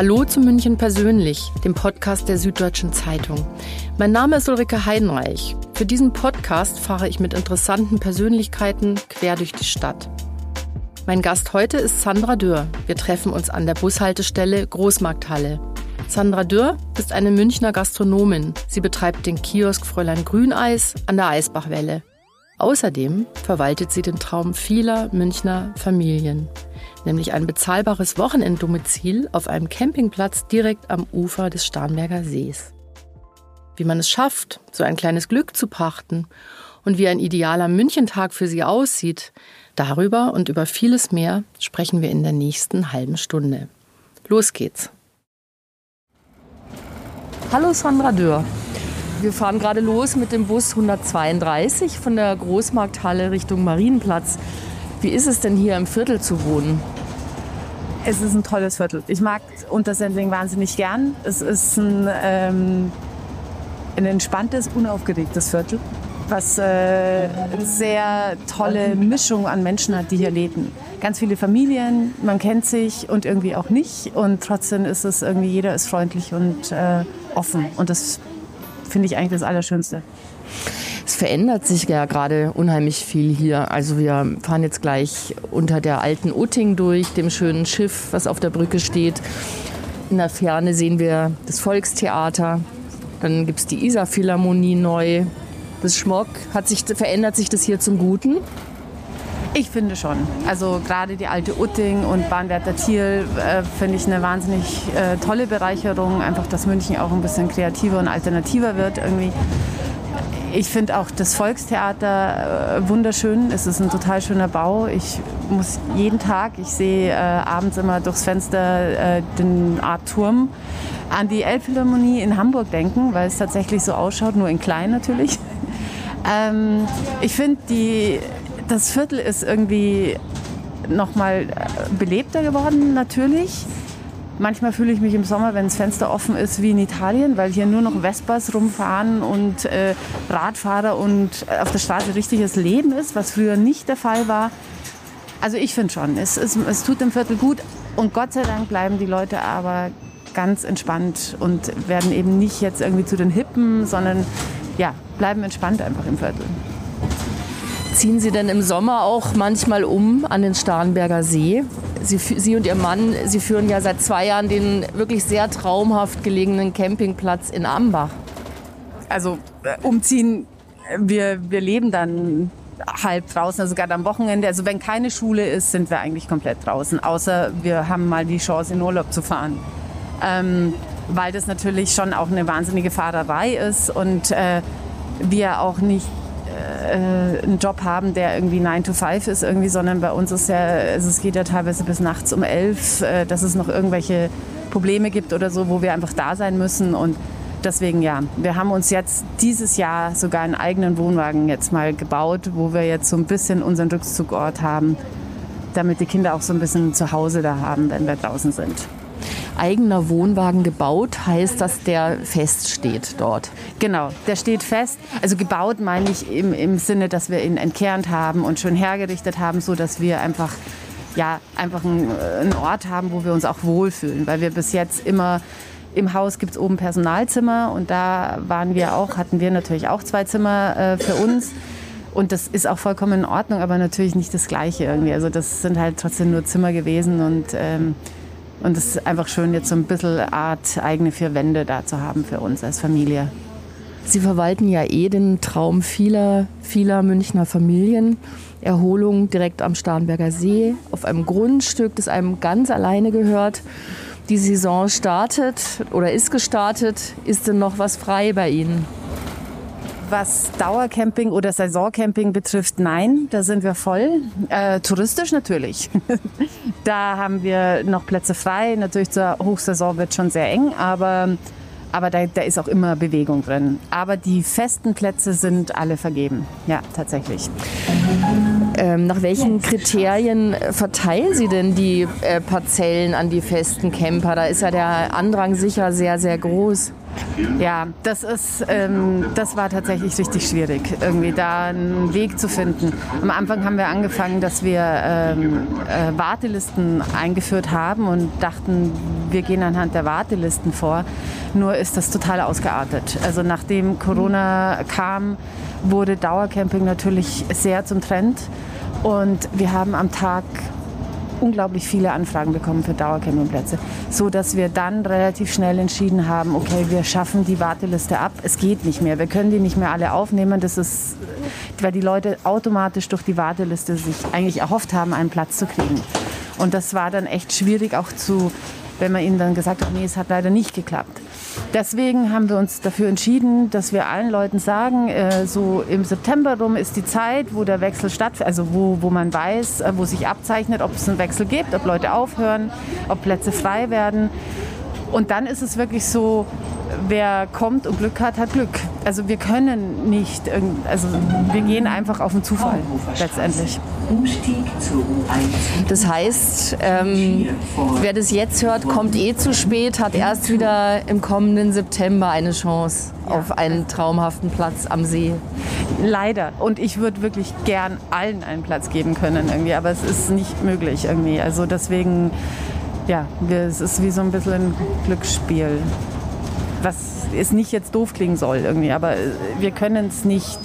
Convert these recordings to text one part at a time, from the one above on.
Hallo zu München persönlich, dem Podcast der Süddeutschen Zeitung. Mein Name ist Ulrike Heidenreich. Für diesen Podcast fahre ich mit interessanten Persönlichkeiten quer durch die Stadt. Mein Gast heute ist Sandra Dürr. Wir treffen uns an der Bushaltestelle Großmarkthalle. Sandra Dürr ist eine Münchner Gastronomin. Sie betreibt den Kiosk Fräulein Grüneis an der Eisbachwelle. Außerdem verwaltet sie den Traum vieler Münchner Familien, nämlich ein bezahlbares Wochenenddomizil auf einem Campingplatz direkt am Ufer des Starnberger Sees. Wie man es schafft, so ein kleines Glück zu pachten und wie ein idealer Münchentag für sie aussieht, darüber und über vieles mehr sprechen wir in der nächsten halben Stunde. Los geht's. Hallo Sandra Dürr. Wir fahren gerade los mit dem Bus 132 von der Großmarkthalle Richtung Marienplatz. Wie ist es denn hier im Viertel zu wohnen? Es ist ein tolles Viertel. Ich mag Untersendling wahnsinnig gern. Es ist ein, ähm, ein entspanntes, unaufgeregtes Viertel, was äh, sehr tolle Mischung an Menschen hat, die hier leben. Ganz viele Familien, man kennt sich und irgendwie auch nicht. Und trotzdem ist es irgendwie, jeder ist freundlich und äh, offen. Und das finde ich eigentlich das Allerschönste. Verändert sich ja gerade unheimlich viel hier. Also wir fahren jetzt gleich unter der alten Utting durch, dem schönen Schiff, was auf der Brücke steht. In der Ferne sehen wir das Volkstheater. Dann gibt es die Isar-Philharmonie neu. Das Schmock, hat sich, verändert sich das hier zum Guten? Ich finde schon. Also gerade die alte Utting und Bahnwärter Thiel äh, finde ich eine wahnsinnig äh, tolle Bereicherung. Einfach, dass München auch ein bisschen kreativer und alternativer wird irgendwie. Ich finde auch das Volkstheater äh, wunderschön. Es ist ein total schöner Bau. Ich muss jeden Tag, ich sehe äh, abends immer durchs Fenster äh, den Art Turm an die Elbphilharmonie in Hamburg denken, weil es tatsächlich so ausschaut, nur in klein natürlich. Ähm, ich finde das Viertel ist irgendwie noch mal äh, belebter geworden, natürlich. Manchmal fühle ich mich im Sommer, wenn das Fenster offen ist, wie in Italien, weil hier nur noch Vespas rumfahren und äh, Radfahrer und äh, auf der Straße richtiges Leben ist, was früher nicht der Fall war. Also ich finde schon, es, es, es tut dem Viertel gut und Gott sei Dank bleiben die Leute aber ganz entspannt und werden eben nicht jetzt irgendwie zu den Hippen, sondern ja, bleiben entspannt einfach im Viertel. Ziehen Sie denn im Sommer auch manchmal um an den Starnberger See? Sie, Sie, und Ihr Mann, Sie führen ja seit zwei Jahren den wirklich sehr traumhaft gelegenen Campingplatz in Ambach. Also äh, umziehen, wir, wir leben dann halb draußen, also gerade am Wochenende. Also wenn keine Schule ist, sind wir eigentlich komplett draußen, außer wir haben mal die Chance, in Urlaub zu fahren. Ähm, weil das natürlich schon auch eine wahnsinnige Fahrerei ist und äh, wir auch nicht äh, einen Job haben, der irgendwie 9 to 5 ist, irgendwie, sondern bei uns ist ja, also es geht ja teilweise bis nachts um 11, äh, dass es noch irgendwelche Probleme gibt oder so, wo wir einfach da sein müssen. Und deswegen ja, wir haben uns jetzt dieses Jahr sogar einen eigenen Wohnwagen jetzt mal gebaut, wo wir jetzt so ein bisschen unseren Rückzugort haben, damit die Kinder auch so ein bisschen zu Hause da haben, wenn wir draußen sind eigener Wohnwagen gebaut, heißt, dass der feststeht dort. Genau, der steht fest. Also gebaut meine ich im, im Sinne, dass wir ihn entkernt haben und schön hergerichtet haben, so dass wir einfach ja, einfach einen, einen Ort haben, wo wir uns auch wohlfühlen, weil wir bis jetzt immer im Haus gibt es oben Personalzimmer und da waren wir auch, hatten wir natürlich auch zwei Zimmer äh, für uns. Und das ist auch vollkommen in Ordnung, aber natürlich nicht das Gleiche irgendwie. Also das sind halt trotzdem nur Zimmer gewesen und ähm, und es ist einfach schön, jetzt so ein bisschen Art eigene vier Wände da zu haben für uns als Familie. Sie verwalten ja eh den Traum vieler, vieler Münchner Familien. Erholung direkt am Starnberger See, auf einem Grundstück, das einem ganz alleine gehört. Die Saison startet oder ist gestartet. Ist denn noch was frei bei Ihnen? Was Dauercamping oder Saisoncamping betrifft, nein, da sind wir voll. Äh, touristisch natürlich. da haben wir noch Plätze frei. Natürlich zur Hochsaison wird schon sehr eng, aber, aber da, da ist auch immer Bewegung drin. Aber die festen Plätze sind alle vergeben. Ja, tatsächlich. Ähm, nach welchen Kriterien verteilen Sie denn die äh, Parzellen an die festen Camper? Da ist ja der Andrang sicher sehr, sehr groß. Ja, das ist, ähm, das war tatsächlich richtig schwierig, irgendwie da einen Weg zu finden. Am Anfang haben wir angefangen, dass wir ähm, äh, Wartelisten eingeführt haben und dachten, wir gehen anhand der Wartelisten vor. Nur ist das total ausgeartet. Also nachdem Corona kam, wurde Dauercamping natürlich sehr zum Trend und wir haben am Tag unglaublich viele Anfragen bekommen für Dauercampingplätze, so dass wir dann relativ schnell entschieden haben, okay, wir schaffen die Warteliste ab. Es geht nicht mehr. Wir können die nicht mehr alle aufnehmen. Das ist, weil die Leute automatisch durch die Warteliste sich eigentlich erhofft haben, einen Platz zu kriegen. Und das war dann echt schwierig auch zu, wenn man ihnen dann gesagt hat, nee, es hat leider nicht geklappt. Deswegen haben wir uns dafür entschieden, dass wir allen Leuten sagen, äh, so im September rum ist die Zeit, wo der Wechsel stattfindet, also wo, wo man weiß, äh, wo sich abzeichnet, ob es einen Wechsel gibt, ob Leute aufhören, ob Plätze frei werden. Und dann ist es wirklich so, wer kommt und Glück hat, hat Glück. Also wir können nicht, also wir gehen einfach auf den Zufall letztendlich. Das heißt, ähm, wer das jetzt hört, kommt eh zu spät, hat erst wieder im kommenden September eine Chance auf einen traumhaften Platz am See. Leider. Und ich würde wirklich gern allen einen Platz geben können irgendwie, aber es ist nicht möglich irgendwie. Also deswegen, ja, es ist wie so ein bisschen ein Glücksspiel was es nicht jetzt doof klingen soll irgendwie, aber wir können es nicht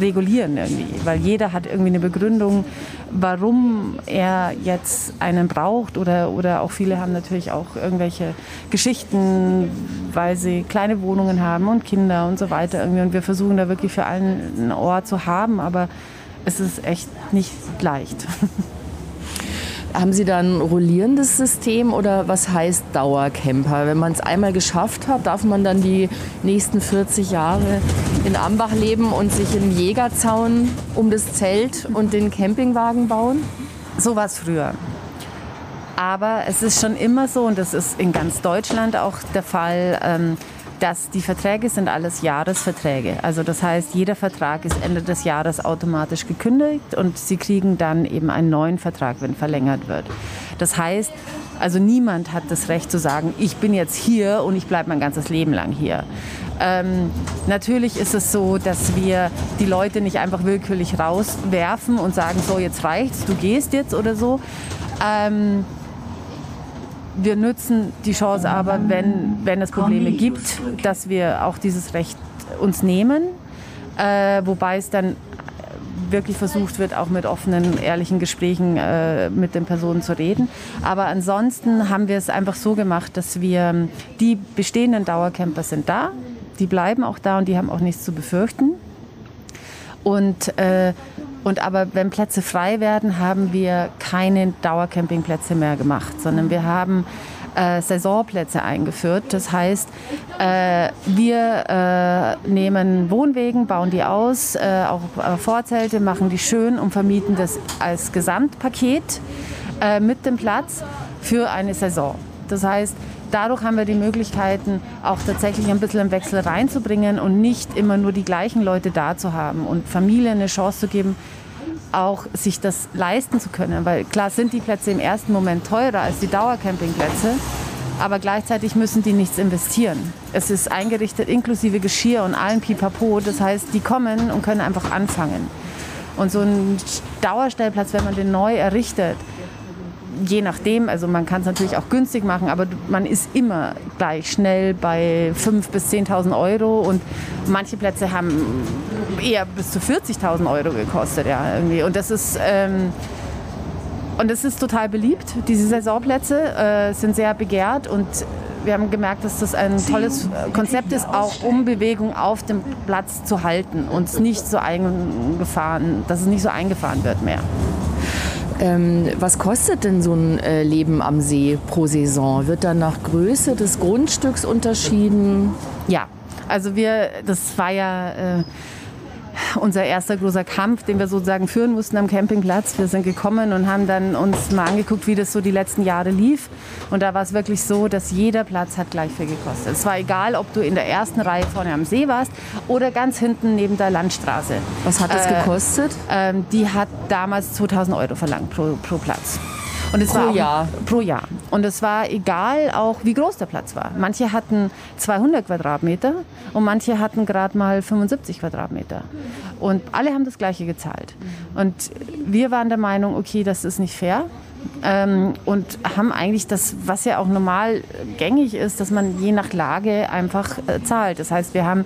regulieren irgendwie, weil jeder hat irgendwie eine Begründung, warum er jetzt einen braucht oder, oder auch viele haben natürlich auch irgendwelche Geschichten, weil sie kleine Wohnungen haben und Kinder und so weiter irgendwie und wir versuchen da wirklich für allen einen Ort zu haben, aber es ist echt nicht leicht. Haben Sie da ein rollierendes System oder was heißt Dauercamper? Wenn man es einmal geschafft hat, darf man dann die nächsten 40 Jahre in Ambach leben und sich im Jägerzaun um das Zelt und den Campingwagen bauen? So war es früher. Aber es ist schon immer so, und das ist in ganz Deutschland auch der Fall, ähm, dass die Verträge sind alles Jahresverträge. Also das heißt, jeder Vertrag ist Ende des Jahres automatisch gekündigt und Sie kriegen dann eben einen neuen Vertrag, wenn verlängert wird. Das heißt, also niemand hat das Recht zu sagen, ich bin jetzt hier und ich bleibe mein ganzes Leben lang hier. Ähm, natürlich ist es so, dass wir die Leute nicht einfach willkürlich rauswerfen und sagen, so jetzt reicht's, du gehst jetzt oder so. Ähm, wir nutzen die Chance aber, wenn, wenn es Probleme gibt, dass wir auch dieses Recht uns nehmen, äh, wobei es dann wirklich versucht wird, auch mit offenen, ehrlichen Gesprächen äh, mit den Personen zu reden. Aber ansonsten haben wir es einfach so gemacht, dass wir die bestehenden Dauercamper sind da, die bleiben auch da und die haben auch nichts zu befürchten. Und äh, und aber wenn Plätze frei werden, haben wir keine Dauercampingplätze mehr gemacht, sondern wir haben äh, Saisonplätze eingeführt. Das heißt, äh, wir äh, nehmen Wohnwegen, bauen die aus, äh, auch äh, Vorzelte, machen die schön und vermieten das als Gesamtpaket äh, mit dem Platz für eine Saison. Das heißt, dadurch haben wir die Möglichkeiten, auch tatsächlich ein bisschen einen Wechsel reinzubringen und nicht immer nur die gleichen Leute da zu haben und Familien eine Chance zu geben, auch sich das leisten zu können. Weil klar sind die Plätze im ersten Moment teurer als die Dauercampingplätze, aber gleichzeitig müssen die nichts investieren. Es ist eingerichtet inklusive Geschirr und allen Pipapo. Das heißt, die kommen und können einfach anfangen. Und so ein Dauerstellplatz, wenn man den neu errichtet, je nachdem, also man kann es natürlich auch günstig machen, aber man ist immer gleich schnell bei 5.000 bis 10.000 Euro und manche Plätze haben eher bis zu 40.000 Euro gekostet. Ja, irgendwie. Und das ist... Ähm, und es ist total beliebt. Diese Saisonplätze äh, sind sehr begehrt und wir haben gemerkt, dass das ein tolles Konzept ist, auch um Bewegung auf dem Platz zu halten und nicht so eingefahren, dass es nicht so eingefahren wird mehr. Ähm, was kostet denn so ein äh, Leben am See pro Saison? Wird dann nach Größe des Grundstücks unterschieden? Ja, also wir, das war ja äh, unser erster großer Kampf, den wir sozusagen führen mussten am Campingplatz. Wir sind gekommen und haben dann uns mal angeguckt, wie das so die letzten Jahre lief. Und da war es wirklich so, dass jeder Platz hat gleich viel gekostet. Es war egal, ob du in der ersten Reihe vorne am See warst oder ganz hinten neben der Landstraße. Was hat das äh, gekostet? Ähm, die hat damals 2000 Euro verlangt pro, pro Platz. Und es pro war Jahr? Pro Jahr. Und es war egal auch, wie groß der Platz war. Manche hatten 200 Quadratmeter und manche hatten gerade mal 75 Quadratmeter. Und alle haben das Gleiche gezahlt. Und wir waren der Meinung, okay, das ist nicht fair ähm, und haben eigentlich das, was ja auch normal gängig ist, dass man je nach Lage einfach äh, zahlt. Das heißt, wir haben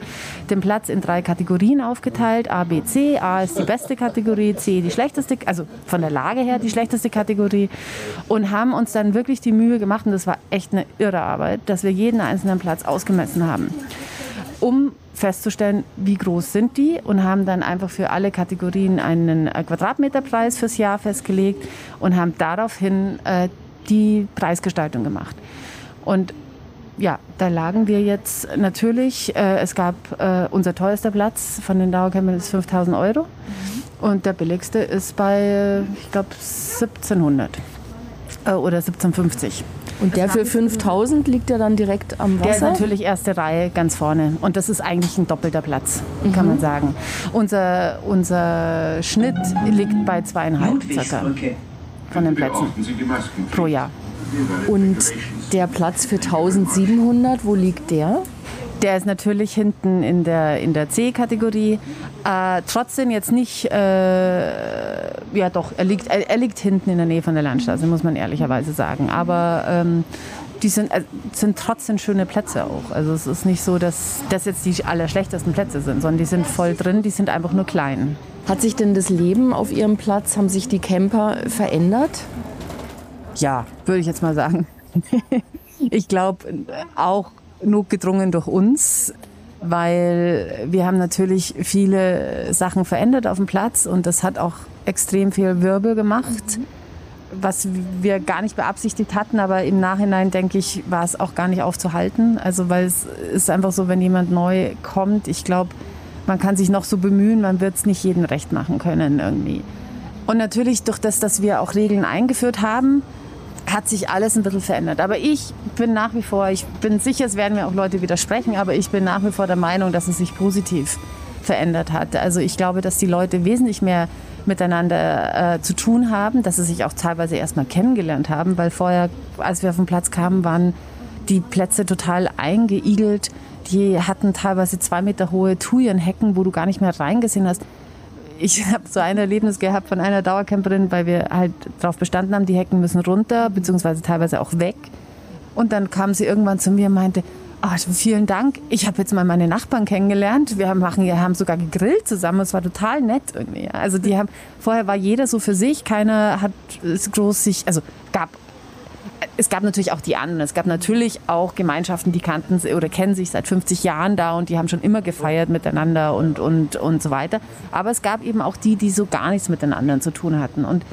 den Platz in drei Kategorien aufgeteilt, A, B, C. A ist die beste Kategorie, C die schlechteste, also von der Lage her die schlechteste Kategorie und haben uns dann wirklich die Mühe gemacht, und das war echt eine irre Arbeit, dass wir jeden einzelnen Platz ausgemessen haben, um festzustellen, wie groß sind die und haben dann einfach für alle Kategorien einen äh, Quadratmeterpreis fürs Jahr festgelegt und haben daraufhin äh, die Preisgestaltung gemacht. Und ja, da lagen wir jetzt natürlich, äh, es gab äh, unser teuerster Platz von den Dauercampern ist 5000 Euro mhm. und der billigste ist bei, ich glaube, 1700 äh, oder 1750. Und der für 5000 liegt ja dann direkt am Wasser? Der ist natürlich erste Reihe ganz vorne. Und das ist eigentlich ein doppelter Platz, mhm. kann man sagen. Unser, unser Schnitt liegt bei zweieinhalb circa von den Plätzen pro Jahr. Und der Platz für 1700, wo liegt der? Der ist natürlich hinten in der, in der C-Kategorie. Äh, trotzdem jetzt nicht, äh, ja doch, er liegt, er, er, liegt hinten in der Nähe von der Landstraße, muss man ehrlicherweise sagen. Aber ähm, die sind, äh, sind trotzdem schöne Plätze auch. Also es ist nicht so, dass das jetzt die allerschlechtesten Plätze sind, sondern die sind voll drin, die sind einfach nur klein. Hat sich denn das Leben auf Ihrem Platz, haben sich die Camper verändert? Ja, würde ich jetzt mal sagen. ich glaube auch notgedrungen durch uns, weil wir haben natürlich viele Sachen verändert auf dem Platz und das hat auch extrem viel Wirbel gemacht, was wir gar nicht beabsichtigt hatten, aber im Nachhinein denke ich, war es auch gar nicht aufzuhalten. Also weil es ist einfach so, wenn jemand neu kommt, ich glaube, man kann sich noch so bemühen, man wird es nicht jedem recht machen können irgendwie. Und natürlich durch das, dass wir auch Regeln eingeführt haben, hat sich alles ein bisschen verändert. Aber ich bin nach wie vor, ich bin sicher, es werden mir auch Leute widersprechen, aber ich bin nach wie vor der Meinung, dass es sich positiv verändert hat. Also ich glaube, dass die Leute wesentlich mehr miteinander äh, zu tun haben, dass sie sich auch teilweise erstmal kennengelernt haben, weil vorher, als wir auf den Platz kamen, waren die Plätze total eingeigelt. Die hatten teilweise zwei Meter hohe Thujenhecken, wo du gar nicht mehr reingesehen hast ich habe so ein Erlebnis gehabt von einer Dauercamperin, weil wir halt darauf bestanden haben, die Hecken müssen runter, beziehungsweise teilweise auch weg. Und dann kam sie irgendwann zu mir und meinte, oh, vielen Dank, ich habe jetzt mal meine Nachbarn kennengelernt. Wir haben, machen, haben sogar gegrillt zusammen. Es war total nett irgendwie. Also die haben, vorher war jeder so für sich, keiner hat groß sich, also gab es gab natürlich auch die anderen. Es gab natürlich auch Gemeinschaften, die kannten oder kennen sich seit 50 Jahren da und die haben schon immer gefeiert miteinander und, und, und so weiter. Aber es gab eben auch die, die so gar nichts mit den anderen zu tun hatten. Und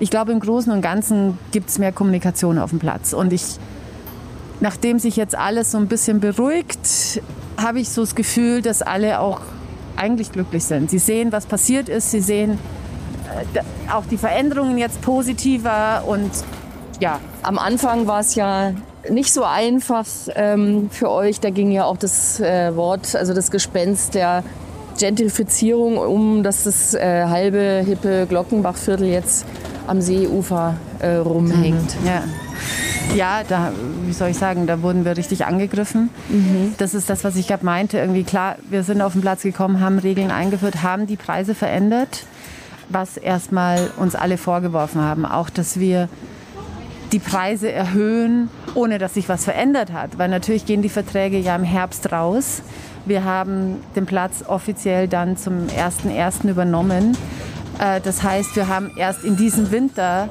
ich glaube, im Großen und Ganzen gibt es mehr Kommunikation auf dem Platz. Und ich, nachdem sich jetzt alles so ein bisschen beruhigt, habe ich so das Gefühl, dass alle auch eigentlich glücklich sind. Sie sehen, was passiert ist. Sie sehen äh, auch die Veränderungen jetzt positiver und ja, am Anfang war es ja nicht so einfach ähm, für euch. Da ging ja auch das äh, Wort, also das Gespenst der Gentrifizierung um, dass das äh, halbe hippe Glockenbachviertel jetzt am Seeufer äh, rumhängt. Mhm. Ja. Ja, da, wie soll ich sagen, da wurden wir richtig angegriffen. Mhm. Das ist das, was ich gerade meinte. Irgendwie klar, wir sind auf den Platz gekommen, haben Regeln eingeführt, haben die Preise verändert, was erstmal uns alle vorgeworfen haben. Auch, dass wir die Preise erhöhen, ohne dass sich was verändert hat. Weil natürlich gehen die Verträge ja im Herbst raus. Wir haben den Platz offiziell dann zum 1.1. übernommen. Äh, das heißt, wir haben erst in diesem Winter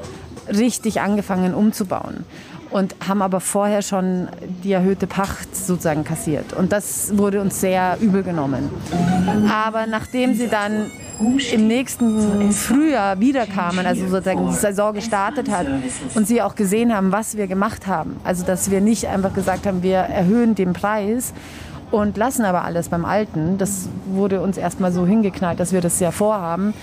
richtig angefangen umzubauen und haben aber vorher schon die erhöhte Pacht sozusagen kassiert. Und das wurde uns sehr übel genommen. Aber nachdem sie dann im nächsten Frühjahr wiederkamen, also sozusagen die Saison gestartet hat und sie auch gesehen haben, was wir gemacht haben. Also dass wir nicht einfach gesagt haben, wir erhöhen den Preis und lassen aber alles beim Alten. Das wurde uns erstmal so hingeknallt, dass wir das ja vorhaben.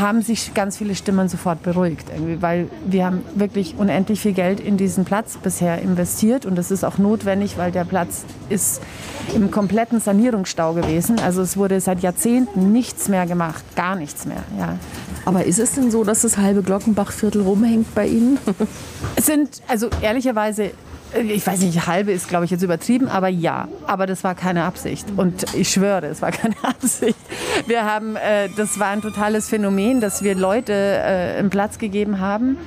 Haben sich ganz viele Stimmen sofort beruhigt, weil wir haben wirklich unendlich viel Geld in diesen Platz bisher investiert und das ist auch notwendig, weil der Platz ist im kompletten Sanierungsstau gewesen. Also es wurde seit Jahrzehnten nichts mehr gemacht, gar nichts mehr. Ja. Aber ist es denn so, dass das halbe Glockenbachviertel rumhängt bei Ihnen? Es sind, also ehrlicherweise, ich weiß nicht, halbe ist, glaube ich, jetzt übertrieben, aber ja. Aber das war keine Absicht. Und ich schwöre, es war keine Absicht. Wir haben, äh, das war ein totales Phänomen, dass wir Leute äh, einen Platz gegeben haben.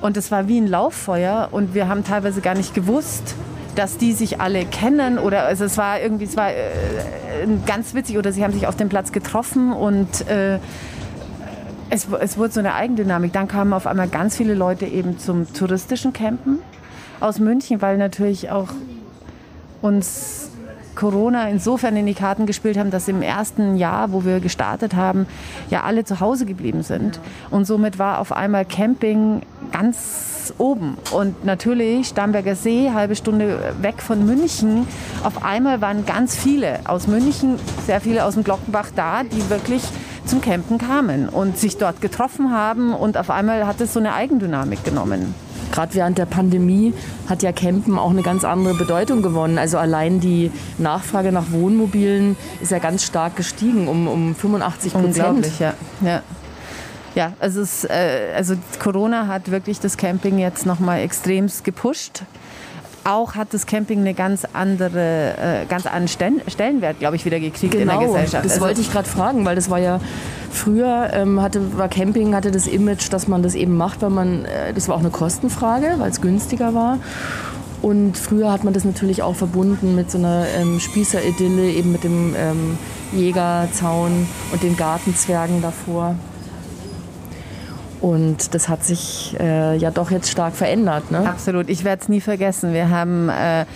Und es war wie ein Lauffeuer. Und wir haben teilweise gar nicht gewusst, dass die sich alle kennen oder also es war irgendwie es war äh, ganz witzig oder sie haben sich auf dem Platz getroffen und äh, es, es wurde so eine Eigendynamik. Dann kamen auf einmal ganz viele Leute eben zum touristischen Campen aus München, weil natürlich auch uns Corona insofern in die Karten gespielt haben, dass im ersten Jahr, wo wir gestartet haben, ja alle zu Hause geblieben sind. Und somit war auf einmal Camping ganz oben. Und natürlich Starnberger See, halbe Stunde weg von München. Auf einmal waren ganz viele aus München, sehr viele aus dem Glockenbach da, die wirklich zum Campen kamen und sich dort getroffen haben. Und auf einmal hat es so eine Eigendynamik genommen gerade während der Pandemie hat ja Campen auch eine ganz andere Bedeutung gewonnen. Also allein die Nachfrage nach Wohnmobilen ist ja ganz stark gestiegen, um, um 85 Prozent. Unglaublich, ja. ja. Ja, also, es, äh, also Corona hat wirklich das Camping jetzt nochmal extremst gepusht auch hat das Camping eine ganz andere, äh, ganz anderen Stellenwert, glaube ich, wieder gekriegt genau, in der genau, Gesellschaft. Das also wollte ich gerade fragen, weil das war ja früher ähm, hatte, war Camping hatte das Image, dass man das eben macht, weil man äh, das war auch eine Kostenfrage, weil es günstiger war. Und früher hat man das natürlich auch verbunden mit so einer ähm, Spießeridylle, eben mit dem ähm, Jägerzaun und den Gartenzwergen davor. Und das hat sich äh, ja doch jetzt stark verändert. Ne? Absolut. Ich werde es nie vergessen. Wir haben, äh,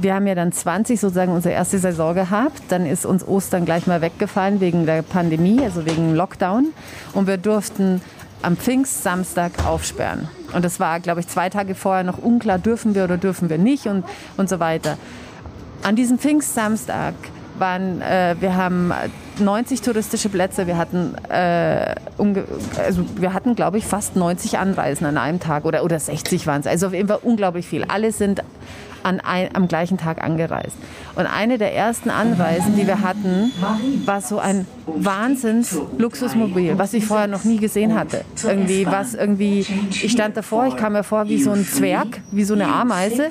wir haben ja dann 20 sozusagen unsere erste Saison gehabt. Dann ist uns Ostern gleich mal weggefallen wegen der Pandemie, also wegen Lockdown. Und wir durften am Pfingstsamstag aufsperren. Und das war, glaube ich, zwei Tage vorher noch unklar, dürfen wir oder dürfen wir nicht und, und so weiter. An diesem Pfingstsamstag waren, äh, wir haben 90 touristische Plätze. Wir hatten, äh, also hatten, glaube ich, fast 90 Anreisen an einem Tag oder, oder 60 waren es. Also auf jeden Fall unglaublich viel. Alle sind an ein, am gleichen Tag angereist. Und eine der ersten Anreisen, die wir hatten, war so ein Wahnsinns-Luxusmobil, was ich vorher noch nie gesehen hatte. Irgendwie, was irgendwie, ich stand davor, ich kam mir vor wie so ein Zwerg, wie so eine Ameise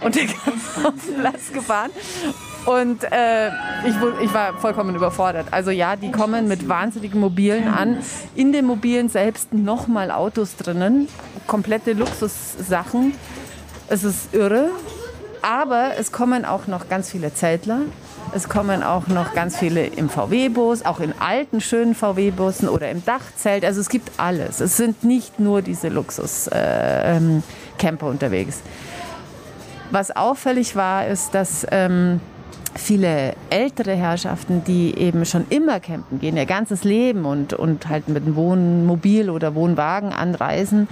und der kam auf den Platz gefahren und äh, ich, ich, war vollkommen überfordert. Also ja, die kommen mit wahnsinnigen Mobilen an. In den Mobilen selbst nochmal Autos drinnen. Komplette Luxussachen. Es ist irre. Aber es kommen auch noch ganz viele Zeltler. Es kommen auch noch ganz viele im VW-Bus, auch in alten, schönen VW-Bussen oder im Dachzelt. Also es gibt alles. Es sind nicht nur diese Luxus-Camper äh, ähm, unterwegs. Was auffällig war, ist, dass ähm, viele ältere Herrschaften, die eben schon immer campen gehen, ihr ganzes Leben und, und halt mit einem Wohnmobil oder Wohnwagen anreisen,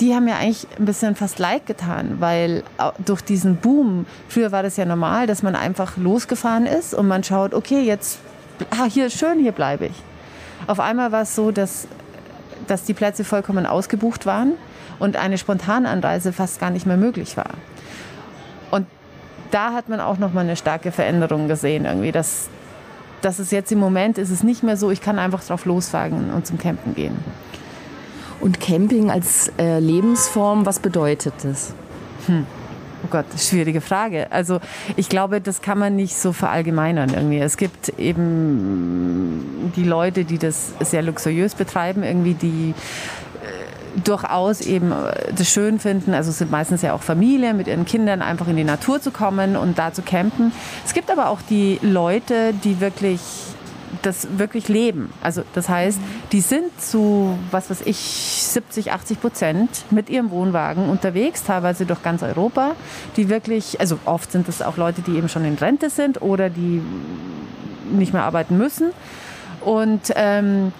die haben ja eigentlich ein bisschen fast leid getan, weil durch diesen Boom, früher war das ja normal, dass man einfach losgefahren ist und man schaut, okay, jetzt, ah, hier ist schön, hier bleibe ich. Auf einmal war es so, dass, dass die Plätze vollkommen ausgebucht waren und eine Spontananreise fast gar nicht mehr möglich war. Und da hat man auch noch mal eine starke Veränderung gesehen irgendwie, dass dass es jetzt im Moment ist es nicht mehr so, ich kann einfach drauf losfahren und zum Campen gehen. Und Camping als äh, Lebensform, was bedeutet das? Hm. Oh Gott, schwierige Frage. Also ich glaube, das kann man nicht so verallgemeinern irgendwie. Es gibt eben die Leute, die das sehr luxuriös betreiben, irgendwie die durchaus eben äh, das schön finden. Also es sind meistens ja auch Familien mit ihren Kindern einfach in die Natur zu kommen und da zu campen. Es gibt aber auch die Leute, die wirklich das wirklich leben. Also das heißt, die sind zu, was weiß ich, 70, 80 Prozent mit ihrem Wohnwagen unterwegs, teilweise durch ganz Europa, die wirklich, also oft sind das auch Leute, die eben schon in Rente sind oder die nicht mehr arbeiten müssen. Und ähm,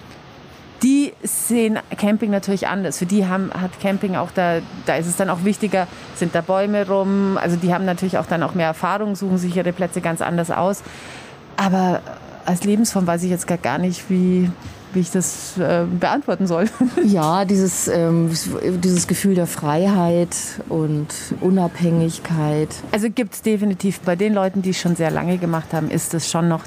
die sehen Camping natürlich anders. Für die haben, hat Camping auch da, da ist es dann auch wichtiger, sind da Bäume rum. Also die haben natürlich auch dann auch mehr Erfahrung, suchen sich ihre Plätze ganz anders aus. Aber als Lebensform weiß ich jetzt gar nicht, wie, wie ich das äh, beantworten soll. Ja, dieses, ähm, dieses Gefühl der Freiheit und Unabhängigkeit. Also gibt es definitiv bei den Leuten, die es schon sehr lange gemacht haben, ist das schon noch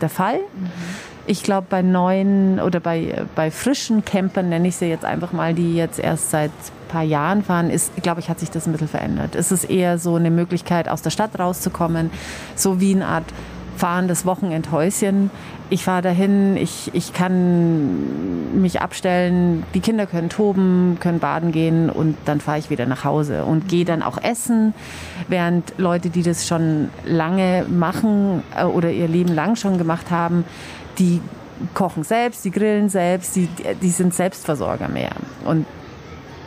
der Fall. Mhm Ich glaube, bei neuen oder bei, bei frischen Campern, nenne ich sie jetzt einfach mal, die jetzt erst seit ein paar Jahren fahren, ist, glaube ich, hat sich das ein bisschen verändert. Es ist eher so eine Möglichkeit, aus der Stadt rauszukommen, so wie eine Art fahrendes Wochenendhäuschen. Ich fahre dahin, ich, ich kann mich abstellen, die Kinder können toben, können baden gehen und dann fahre ich wieder nach Hause und gehe dann auch essen, während Leute, die das schon lange machen äh, oder ihr Leben lang schon gemacht haben, die kochen selbst, die grillen selbst, die, die sind Selbstversorger mehr. Und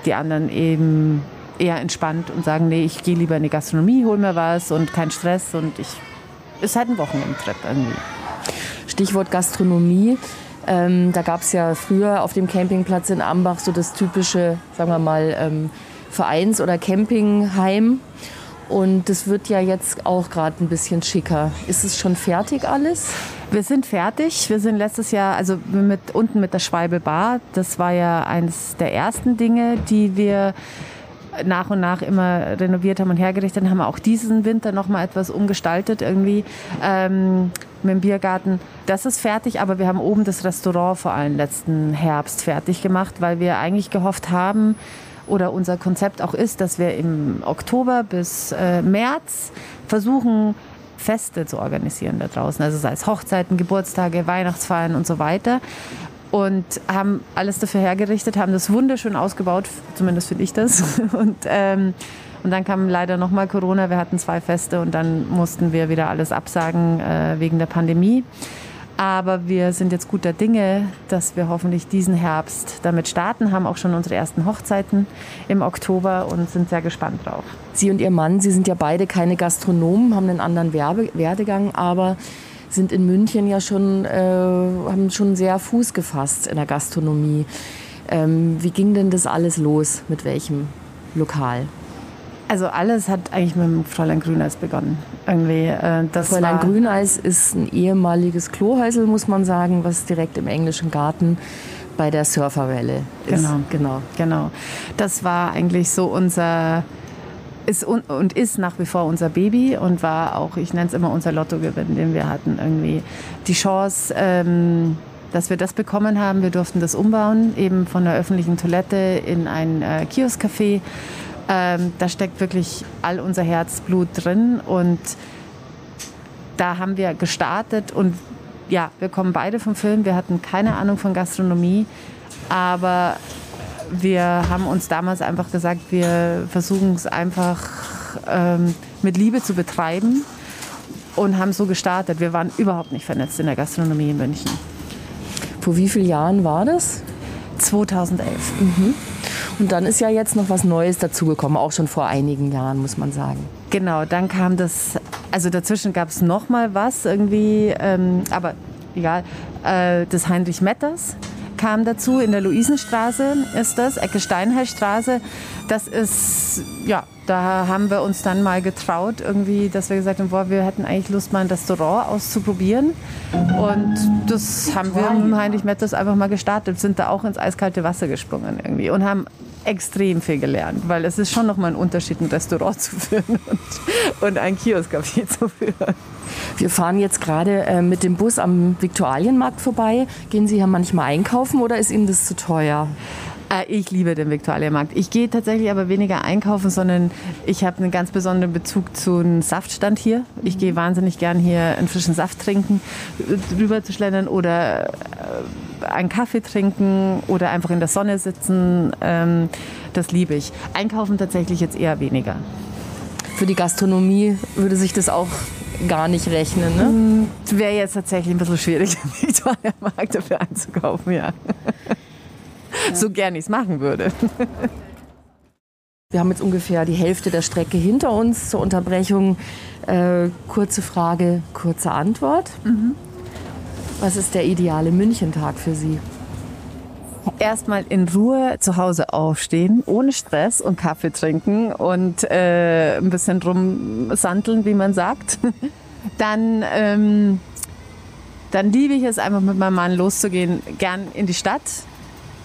die anderen eben eher entspannt und sagen, nee, ich gehe lieber in die Gastronomie, hol mir was und kein Stress und ich ist halt ein Wochenendtrip irgendwie. Stichwort Gastronomie. Ähm, da gab es ja früher auf dem Campingplatz in Ambach so das typische, sagen wir mal, ähm, Vereins- oder Campingheim. Und das wird ja jetzt auch gerade ein bisschen schicker. Ist es schon fertig alles? Wir sind fertig. Wir sind letztes Jahr, also mit, unten mit der Schweibel Bar. Das war ja eines der ersten Dinge, die wir nach und nach immer renoviert haben und hergerichtet haben. Auch diesen Winter noch mal etwas umgestaltet irgendwie ähm, mit dem Biergarten. Das ist fertig, aber wir haben oben das Restaurant vor allem letzten Herbst fertig gemacht, weil wir eigentlich gehofft haben, oder unser Konzept auch ist, dass wir im Oktober bis äh, März versuchen, Feste zu organisieren da draußen. Also sei es Hochzeiten, Geburtstage, Weihnachtsfeiern und so weiter und haben alles dafür hergerichtet, haben das wunderschön ausgebaut, zumindest finde ich das. Und, ähm, und dann kam leider nochmal Corona, wir hatten zwei Feste und dann mussten wir wieder alles absagen äh, wegen der Pandemie. Aber wir sind jetzt guter Dinge, dass wir hoffentlich diesen Herbst damit starten, haben auch schon unsere ersten Hochzeiten im Oktober und sind sehr gespannt drauf. Sie und Ihr Mann, Sie sind ja beide keine Gastronomen, haben einen anderen Werbe Werdegang, aber sind in München ja schon, äh, haben schon sehr Fuß gefasst in der Gastronomie. Ähm, wie ging denn das alles los? Mit welchem Lokal? Also alles hat eigentlich mit dem Fräulein Grüneis begonnen. Irgendwie, äh, das Fräulein Grüneis ist ein ehemaliges Klohäusel, muss man sagen, was direkt im englischen Garten bei der Surferwelle ist. Genau, genau, genau. Das war eigentlich so unser ist und ist nach wie vor unser Baby und war auch, ich nenne es immer unser Lottogewinn, den wir hatten. Irgendwie die Chance, ähm, dass wir das bekommen haben. Wir durften das umbauen, eben von der öffentlichen Toilette in ein äh, Kioskcafé. Ähm, da steckt wirklich all unser Herzblut drin und da haben wir gestartet und ja, wir kommen beide vom Film. Wir hatten keine Ahnung von Gastronomie, aber wir haben uns damals einfach gesagt, wir versuchen es einfach ähm, mit Liebe zu betreiben und haben so gestartet. Wir waren überhaupt nicht vernetzt in der Gastronomie in München. Vor wie vielen Jahren war das? 2011. Mhm. Und dann ist ja jetzt noch was Neues dazugekommen, auch schon vor einigen Jahren, muss man sagen. Genau, dann kam das, also dazwischen gab es noch mal was irgendwie, ähm, aber egal, äh, das Heinrich Metters kam dazu. In der Luisenstraße ist das, Ecke Steinheilstraße. Das ist, ja, da haben wir uns dann mal getraut, irgendwie, dass wir gesagt haben, boah, wir hätten eigentlich Lust, mal ein Restaurant auszuprobieren. Und das haben wir mit Heinrich Metters einfach mal gestartet, sind da auch ins eiskalte Wasser gesprungen irgendwie und haben extrem viel gelernt, weil es ist schon nochmal ein Unterschied, ein Restaurant zu führen und, und ein Kioskcafé zu führen. Wir fahren jetzt gerade äh, mit dem Bus am Viktualienmarkt vorbei. Gehen Sie hier manchmal einkaufen oder ist Ihnen das zu teuer? Äh, ich liebe den Viktualienmarkt. Ich gehe tatsächlich aber weniger einkaufen, sondern ich habe einen ganz besonderen Bezug zu einem Saftstand hier. Ich gehe wahnsinnig gern hier einen frischen Saft trinken, drüber zu schlendern oder äh, einen Kaffee trinken oder einfach in der Sonne sitzen. Ähm, das liebe ich. Einkaufen tatsächlich jetzt eher weniger. Für die Gastronomie würde sich das auch gar nicht rechnen, ne? Hm, Wäre jetzt tatsächlich ein bisschen schwierig, im Viktualienmarkt dafür einzukaufen, ja so gern ich es machen würde. Wir haben jetzt ungefähr die Hälfte der Strecke hinter uns zur Unterbrechung. Äh, kurze Frage, kurze Antwort. Mhm. Was ist der ideale Münchentag für Sie? Erstmal in Ruhe zu Hause aufstehen, ohne Stress und Kaffee trinken und äh, ein bisschen rumsandeln, wie man sagt. Dann, ähm, dann liebe ich es einfach mit meinem Mann loszugehen, gern in die Stadt,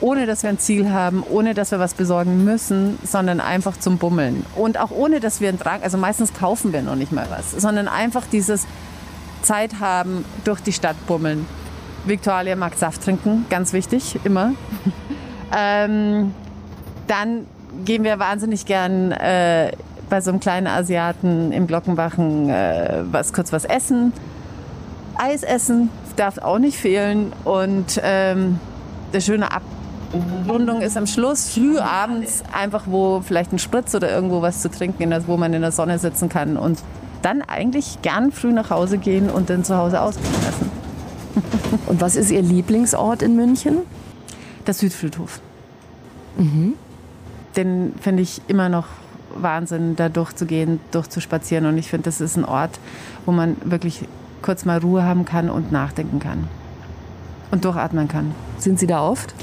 ohne dass wir ein Ziel haben, ohne dass wir was besorgen müssen, sondern einfach zum Bummeln. Und auch ohne, dass wir einen Drang, also meistens kaufen wir noch nicht mal was, sondern einfach dieses Zeit haben, durch die Stadt bummeln. Viktualia mag Saft trinken, ganz wichtig, immer. ähm, dann gehen wir wahnsinnig gern äh, bei so einem kleinen Asiaten im Glockenbachen äh, was, kurz was essen. Eis essen darf auch nicht fehlen. Und ähm, der schöne Abrundung ist am Schluss, früh abends, einfach wo vielleicht ein Spritz oder irgendwo was zu trinken, wo man in der Sonne sitzen kann. Und dann eigentlich gern früh nach Hause gehen und dann zu Hause ausgehen lassen. Und was ist Ihr Lieblingsort in München? Der Südfriedhof. Mhm. Den finde ich immer noch Wahnsinn, da durchzugehen, durchzuspazieren. Und ich finde, das ist ein Ort, wo man wirklich kurz mal Ruhe haben kann und nachdenken kann. Und durchatmen kann. Sind Sie da oft?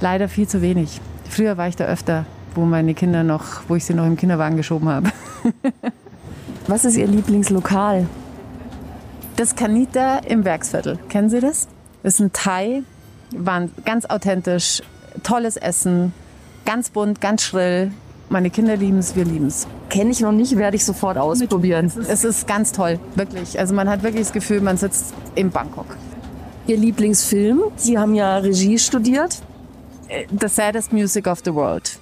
Leider viel zu wenig. Früher war ich da öfter, wo meine Kinder noch, wo ich sie noch im Kinderwagen geschoben habe. Was ist Ihr Lieblingslokal? Das Kanita im Werksviertel. Kennen Sie das? Das ist ein Thai, ganz authentisch, tolles Essen, ganz bunt, ganz schrill. Meine Kinder lieben es, wir lieben es. Kenne ich noch nicht, werde ich sofort ausprobieren. Es ist ganz toll, wirklich. Also man hat wirklich das Gefühl, man sitzt in Bangkok. Ihr Lieblingsfilm? Sie haben ja Regie studiert. The Saddest Music of the World.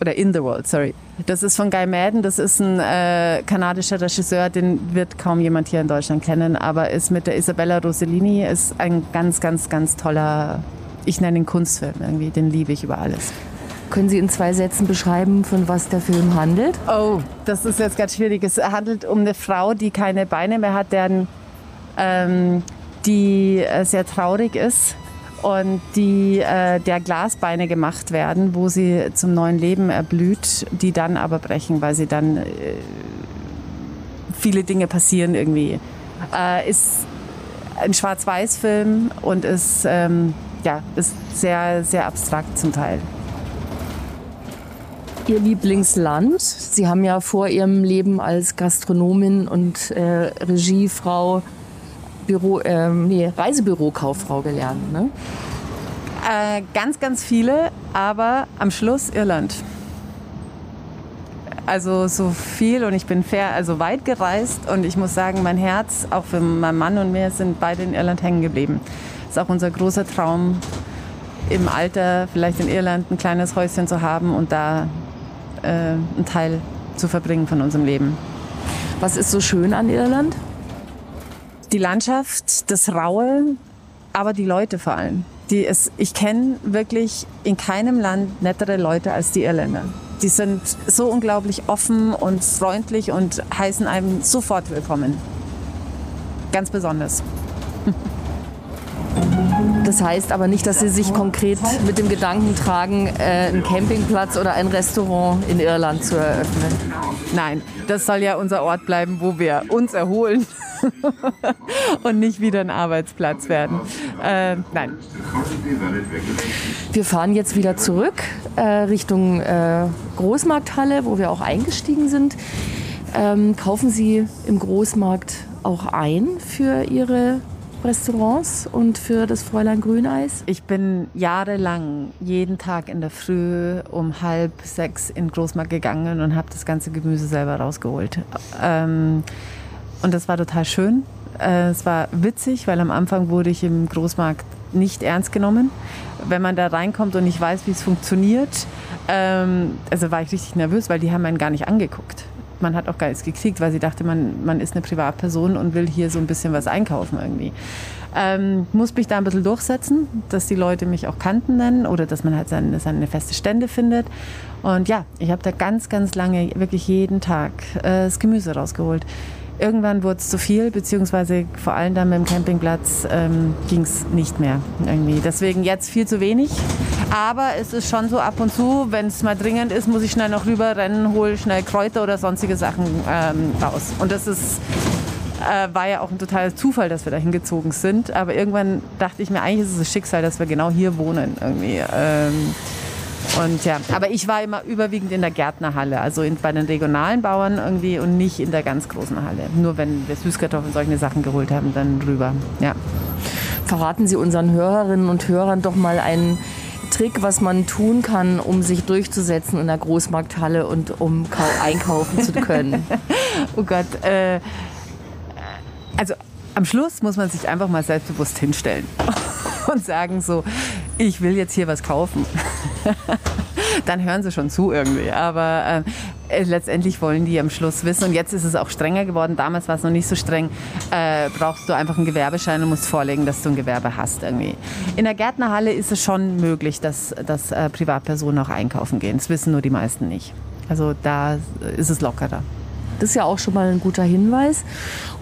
Oder In the World, sorry. Das ist von Guy Madden. Das ist ein äh, kanadischer Regisseur, den wird kaum jemand hier in Deutschland kennen, aber ist mit der Isabella Rossellini ist ein ganz, ganz, ganz toller, ich nenne ihn Kunstfilm irgendwie. Den liebe ich über alles. Können Sie in zwei Sätzen beschreiben, von was der Film handelt? Oh, das ist jetzt ganz schwierig. Es handelt um eine Frau, die keine Beine mehr hat, deren, ähm, die äh, sehr traurig ist und die äh, der Glasbeine gemacht werden, wo sie zum neuen Leben erblüht, die dann aber brechen, weil sie dann äh, viele Dinge passieren irgendwie. Äh, ist ein Schwarz-Weiß-Film und ist, ähm, ja, ist sehr, sehr abstrakt zum Teil. Ihr Lieblingsland? Sie haben ja vor Ihrem Leben als Gastronomin und äh, Regiefrau Büro, ähm, nee, Reisebürokauffrau gelernt, ne? Äh, ganz, ganz viele, aber am Schluss Irland. Also so viel und ich bin fair, also weit gereist und ich muss sagen, mein Herz, auch für meinen Mann und mir, sind beide in Irland hängen geblieben. Das ist auch unser großer Traum, im Alter vielleicht in Irland ein kleines Häuschen zu haben und da äh, einen Teil zu verbringen von unserem Leben. Was ist so schön an Irland? Die Landschaft, das Raue, aber die Leute vor allem. Die ist, ich kenne wirklich in keinem Land nettere Leute als die Irländer. Die sind so unglaublich offen und freundlich und heißen einem sofort willkommen. Ganz besonders. Das heißt aber nicht, dass Sie sich konkret mit dem Gedanken tragen, äh, einen Campingplatz oder ein Restaurant in Irland zu eröffnen. Nein, das soll ja unser Ort bleiben, wo wir uns erholen und nicht wieder ein Arbeitsplatz werden. Äh, nein. Wir fahren jetzt wieder zurück äh, Richtung äh, Großmarkthalle, wo wir auch eingestiegen sind. Ähm, kaufen Sie im Großmarkt auch ein für Ihre Restaurants und für das Fräulein Grüneis? Ich bin jahrelang jeden Tag in der Früh um halb sechs in den Großmarkt gegangen und habe das ganze Gemüse selber rausgeholt. Ähm, und das war total schön. Äh, es war witzig, weil am Anfang wurde ich im Großmarkt nicht ernst genommen. Wenn man da reinkommt und nicht weiß, wie es funktioniert, ähm, also war ich richtig nervös, weil die haben einen gar nicht angeguckt. Man hat auch gar nichts gekriegt, weil sie dachte, man, man ist eine Privatperson und will hier so ein bisschen was einkaufen irgendwie. Ähm, muss mich da ein bisschen durchsetzen, dass die Leute mich auch Kanten nennen oder dass man halt seine, seine feste Stände findet. Und ja, ich habe da ganz, ganz lange, wirklich jeden Tag äh, das Gemüse rausgeholt. Irgendwann wurde es zu viel, beziehungsweise vor allem dann mit dem Campingplatz ähm, ging es nicht mehr irgendwie. Deswegen jetzt viel zu wenig. Aber es ist schon so ab und zu, wenn es mal dringend ist, muss ich schnell noch rüber rennen, hole schnell Kräuter oder sonstige Sachen ähm, raus. Und das ist äh, war ja auch ein totaler Zufall, dass wir da hingezogen sind. Aber irgendwann dachte ich mir, eigentlich ist es das Schicksal, dass wir genau hier wohnen irgendwie. Ähm, und ja, aber ich war immer überwiegend in der Gärtnerhalle, also in, bei den regionalen Bauern irgendwie und nicht in der ganz großen Halle. Nur wenn wir Süßkartoffeln solche Sachen geholt haben, dann rüber. Ja. Verraten Sie unseren Hörerinnen und Hörern doch mal einen Trick, was man tun kann, um sich durchzusetzen in der Großmarkthalle und um einkaufen zu können. oh Gott. Äh, also am Schluss muss man sich einfach mal selbstbewusst hinstellen und sagen so, ich will jetzt hier was kaufen. Dann hören sie schon zu irgendwie. Aber äh, letztendlich wollen die am Schluss wissen. Und jetzt ist es auch strenger geworden. Damals war es noch nicht so streng. Äh, brauchst du einfach einen Gewerbeschein und musst vorlegen, dass du ein Gewerbe hast irgendwie. In der Gärtnerhalle ist es schon möglich, dass, dass äh, Privatpersonen auch einkaufen gehen. Das wissen nur die meisten nicht. Also da ist es lockerer. Das ist ja auch schon mal ein guter Hinweis.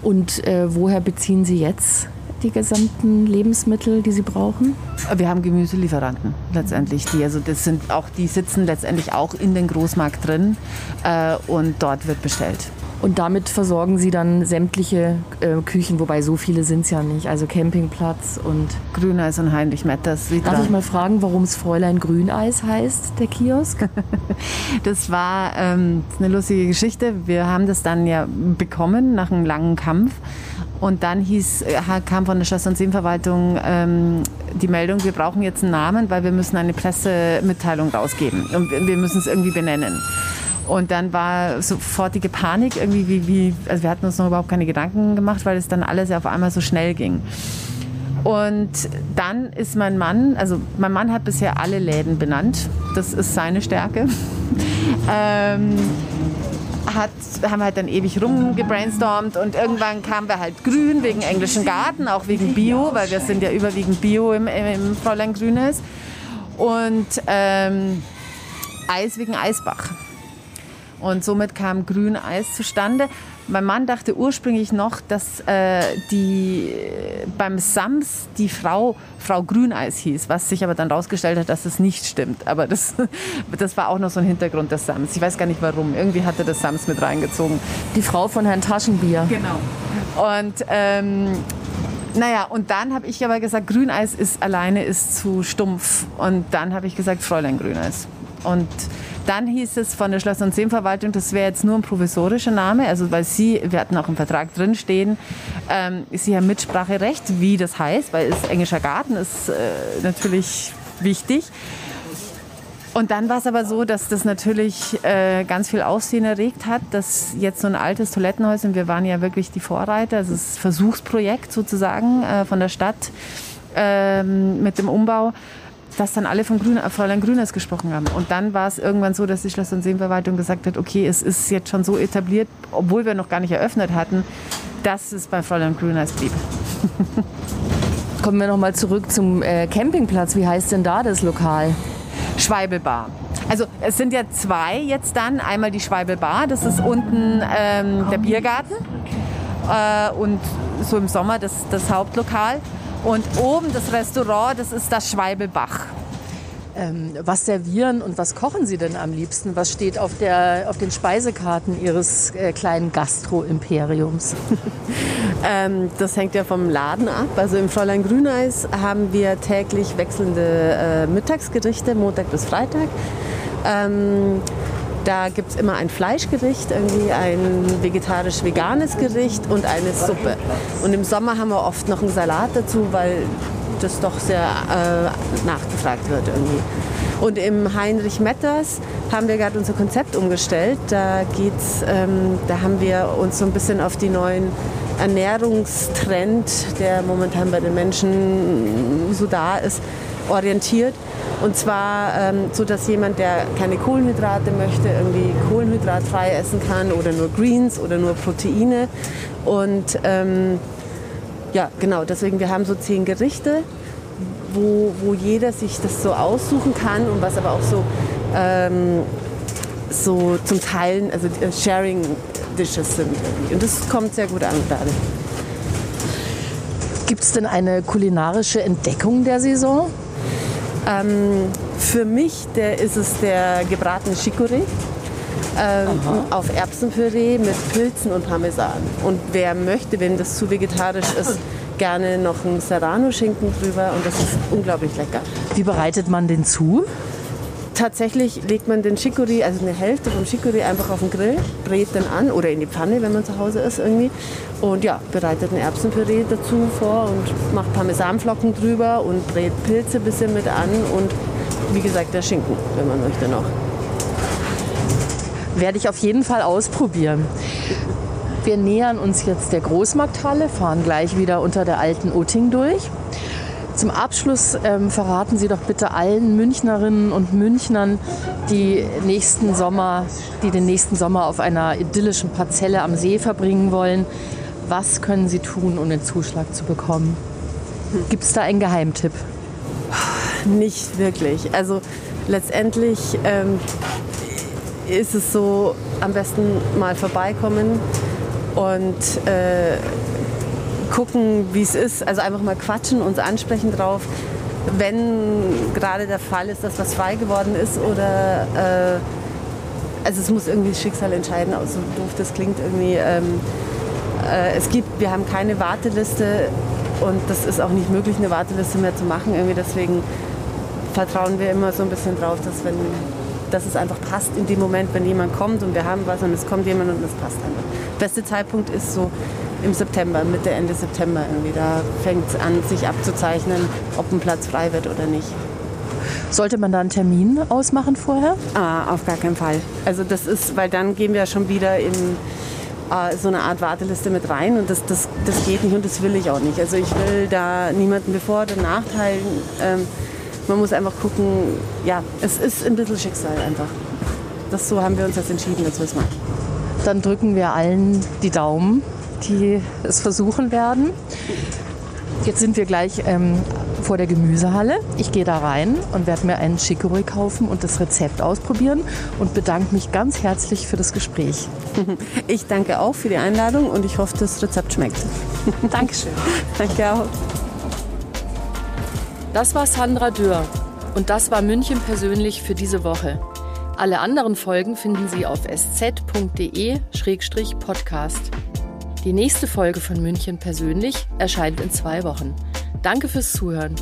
Und äh, woher beziehen Sie jetzt die gesamten Lebensmittel, die Sie brauchen? Wir haben Gemüselieferanten letztendlich. Die, also das sind auch, die sitzen letztendlich auch in den Großmarkt drin äh, und dort wird bestellt. Und damit versorgen Sie dann sämtliche äh, Küchen, wobei so viele sind es ja nicht. Also Campingplatz und Grüneis und Heinrich Metters. Darf ich mal fragen, warum es Fräulein Grüneis heißt, der Kiosk? das war ähm, eine lustige Geschichte. Wir haben das dann ja bekommen nach einem langen Kampf. Und dann hieß, äh, kam von der Schloss- und Seenverwaltung ähm, die Meldung, wir brauchen jetzt einen Namen, weil wir müssen eine Pressemitteilung rausgeben. Und wir müssen es irgendwie benennen. Und dann war sofortige Panik irgendwie, wie, wie, also wir hatten uns noch überhaupt keine Gedanken gemacht, weil es dann alles auf einmal so schnell ging. Und dann ist mein Mann, also mein Mann hat bisher alle Läden benannt. Das ist seine Stärke. ähm, hat, haben halt dann ewig rumgebrainstormt und irgendwann kamen wir halt grün wegen englischen Garten, auch wegen Bio, weil wir sind ja überwiegend Bio im, im Fräulein Grünes. Und ähm, Eis wegen Eisbach. Und somit kam Grüneis zustande. Mein Mann dachte ursprünglich noch, dass äh, die beim Sams die Frau Frau Grüneis hieß, was sich aber dann herausgestellt hat, dass das nicht stimmt. Aber das, das war auch noch so ein Hintergrund des Sams. Ich weiß gar nicht warum. Irgendwie hatte das Sams mit reingezogen. Die Frau von Herrn Taschenbier. Genau. Und ähm, naja, und dann habe ich aber gesagt, Grüneis ist alleine ist zu stumpf. Und dann habe ich gesagt, Fräulein Grüneis. Und dann hieß es von der Schloss- und Seenverwaltung, das wäre jetzt nur ein provisorischer Name, also weil Sie, wir hatten auch im Vertrag drinstehen, ähm, Sie haben Mitspracherecht, wie das heißt, weil es englischer Garten ist äh, natürlich wichtig. Und dann war es aber so, dass das natürlich äh, ganz viel Aufsehen erregt hat, dass jetzt so ein altes Toilettenhäuschen, wir waren ja wirklich die Vorreiter, also das Versuchsprojekt sozusagen äh, von der Stadt ähm, mit dem Umbau, dass dann alle von Grün, äh, Fräulein Grüners gesprochen haben. Und dann war es irgendwann so, dass die Schloss- und Seenverwaltung gesagt hat, okay, es ist jetzt schon so etabliert, obwohl wir noch gar nicht eröffnet hatten, dass es bei Fräulein Grüners blieb. Kommen wir noch mal zurück zum äh, Campingplatz. Wie heißt denn da das Lokal? Schweibelbar. Also es sind ja zwei jetzt dann. Einmal die Schweibelbar, das ist unten ähm, der Biergarten äh, und so im Sommer das, das Hauptlokal. Und oben das Restaurant, das ist das Schweibelbach. Ähm, was servieren und was kochen Sie denn am liebsten? Was steht auf, der, auf den Speisekarten Ihres äh, kleinen Gastro-Imperiums? ähm, das hängt ja vom Laden ab. Also im Fräulein Grüneis haben wir täglich wechselnde äh, Mittagsgerichte, Montag bis Freitag. Ähm, da gibt es immer ein Fleischgericht, irgendwie ein vegetarisch-veganes Gericht und eine Suppe. Und im Sommer haben wir oft noch einen Salat dazu, weil das doch sehr äh, nachgefragt wird irgendwie. Und im Heinrich Metters haben wir gerade unser Konzept umgestellt. Da geht's, ähm, da haben wir uns so ein bisschen auf die neuen Ernährungstrend, der momentan bei den Menschen so da ist, orientiert. Und zwar ähm, so, dass jemand, der keine Kohlenhydrate möchte, irgendwie kohlenhydratfrei essen kann oder nur Greens oder nur Proteine. Und ähm, ja, genau, deswegen, wir haben so zehn Gerichte, wo, wo jeder sich das so aussuchen kann und was aber auch so, ähm, so zum Teilen, also äh, Sharing Dishes sind. Und das kommt sehr gut an gerade. Gibt es denn eine kulinarische Entdeckung der Saison? Ähm, für mich der, ist es der gebratene Chicorée. Ähm, auf Erbsenpüree mit Pilzen und Parmesan. Und wer möchte, wenn das zu vegetarisch ist, gerne noch einen Serrano-Schinken drüber und das ist unglaublich lecker. Wie bereitet man den zu? Tatsächlich legt man den Chicorée, also eine Hälfte vom Chicorée einfach auf den Grill, brät den an oder in die Pfanne, wenn man zu Hause ist irgendwie. Und ja, bereitet ein Erbsenpüree dazu vor und macht Parmesanflocken drüber und brät Pilze ein bisschen mit an und wie gesagt der Schinken, wenn man möchte noch. Werde ich auf jeden Fall ausprobieren. Wir nähern uns jetzt der Großmarkthalle, fahren gleich wieder unter der alten Utting durch. Zum Abschluss ähm, verraten Sie doch bitte allen Münchnerinnen und Münchnern, die nächsten Sommer, die den nächsten Sommer auf einer idyllischen Parzelle am See verbringen wollen, was können sie tun, um den Zuschlag zu bekommen? Gibt es da einen Geheimtipp? Nicht wirklich. Also letztendlich ähm, ist es so, am besten mal vorbeikommen und äh, gucken, wie es ist. Also einfach mal quatschen, uns ansprechen drauf. Wenn gerade der Fall ist, dass was frei geworden ist oder äh, also es muss irgendwie das Schicksal entscheiden, auch so doof das klingt irgendwie. Ähm, äh, es gibt, wir haben keine Warteliste und das ist auch nicht möglich, eine Warteliste mehr zu machen. Irgendwie deswegen vertrauen wir immer so ein bisschen drauf, dass wenn dass es einfach passt in dem Moment, wenn jemand kommt und wir haben was und es kommt jemand und es passt einfach. Beste Zeitpunkt ist so im September, Mitte, Ende September irgendwie. Da fängt es an, sich abzuzeichnen, ob ein Platz frei wird oder nicht. Sollte man da einen Termin ausmachen vorher? Ah, auf gar keinen Fall. Also das ist, weil dann gehen wir schon wieder in äh, so eine Art Warteliste mit rein und das, das, das geht nicht und das will ich auch nicht. Also ich will da niemanden bevor oder nachteilen. Ähm, man muss einfach gucken, ja, es ist ein bisschen Schicksal einfach. Das so haben wir uns jetzt entschieden, jetzt wissen wir. Dann drücken wir allen die Daumen, die es versuchen werden. Jetzt sind wir gleich ähm, vor der Gemüsehalle. Ich gehe da rein und werde mir einen Chicorée kaufen und das Rezept ausprobieren und bedanke mich ganz herzlich für das Gespräch. Ich danke auch für die Einladung und ich hoffe, das Rezept schmeckt. Dankeschön. danke auch. Das war Sandra Dürr und das war München persönlich für diese Woche. Alle anderen Folgen finden Sie auf sz.de-podcast. Die nächste Folge von München persönlich erscheint in zwei Wochen. Danke fürs Zuhören.